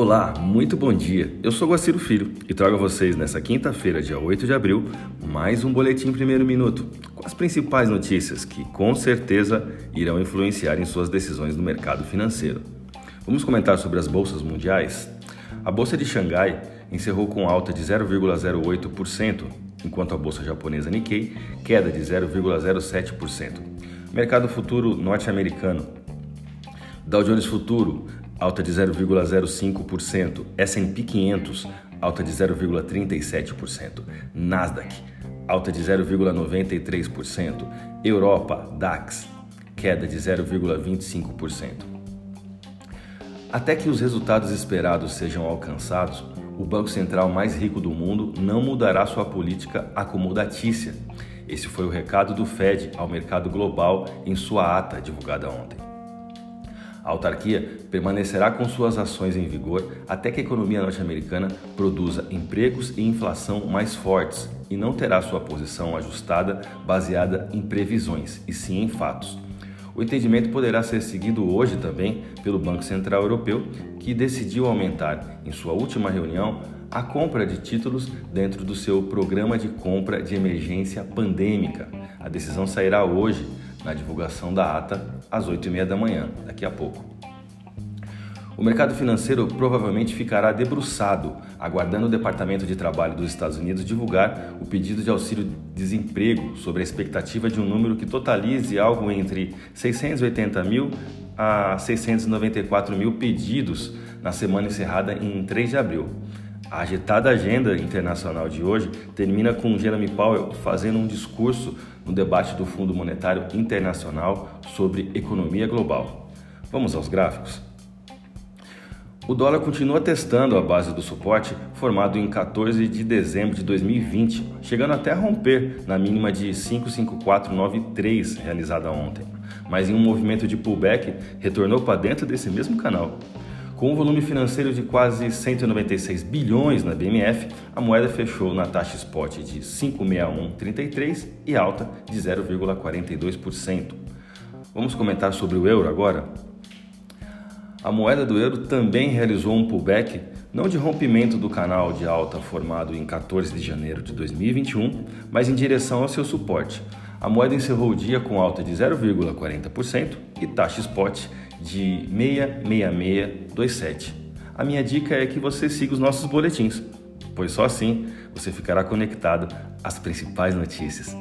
Olá, muito bom dia. Eu sou Guaciro Filho e trago a vocês nessa quinta-feira, dia 8 de abril, mais um boletim primeiro minuto com as principais notícias que com certeza irão influenciar em suas decisões no mercado financeiro. Vamos comentar sobre as bolsas mundiais? A bolsa de Xangai encerrou com alta de 0,08%, enquanto a bolsa japonesa Nikkei queda de 0,07%. Mercado futuro norte-americano. Dow Jones Futuro alta de 0,05%, S&P 500, alta de 0,37%, Nasdaq, alta de 0,93%, Europa, DAX, queda de 0,25%. Até que os resultados esperados sejam alcançados, o Banco Central mais rico do mundo não mudará sua política acomodatícia. Esse foi o recado do Fed ao mercado global em sua ata divulgada ontem. A autarquia permanecerá com suas ações em vigor até que a economia norte-americana produza empregos e inflação mais fortes e não terá sua posição ajustada baseada em previsões, e sim em fatos. O entendimento poderá ser seguido hoje também pelo Banco Central Europeu, que decidiu aumentar, em sua última reunião, a compra de títulos dentro do seu programa de compra de emergência pandêmica. A decisão sairá hoje na divulgação da ata às 8h30 da manhã, daqui a pouco. O mercado financeiro provavelmente ficará debruçado, aguardando o Departamento de Trabalho dos Estados Unidos divulgar o pedido de auxílio-desemprego sobre a expectativa de um número que totalize algo entre 680 mil a 694 mil pedidos na semana encerrada em 3 de abril. A agitada agenda internacional de hoje termina com Jeremy Powell fazendo um discurso no debate do Fundo Monetário Internacional sobre economia global. Vamos aos gráficos? O dólar continua testando a base do suporte formado em 14 de dezembro de 2020, chegando até a romper na mínima de 55493 realizada ontem, mas em um movimento de pullback retornou para dentro desse mesmo canal. Com um volume financeiro de quase 196 bilhões na BMF, a moeda fechou na taxa spot de 561,33 e alta de 0,42%. Vamos comentar sobre o euro agora? A moeda do euro também realizou um pullback, não de rompimento do canal de alta formado em 14 de janeiro de 2021, mas em direção ao seu suporte. A moeda encerrou o dia com alta de 0,40% e taxa spot de 66627. A minha dica é que você siga os nossos boletins, pois só assim você ficará conectado às principais notícias.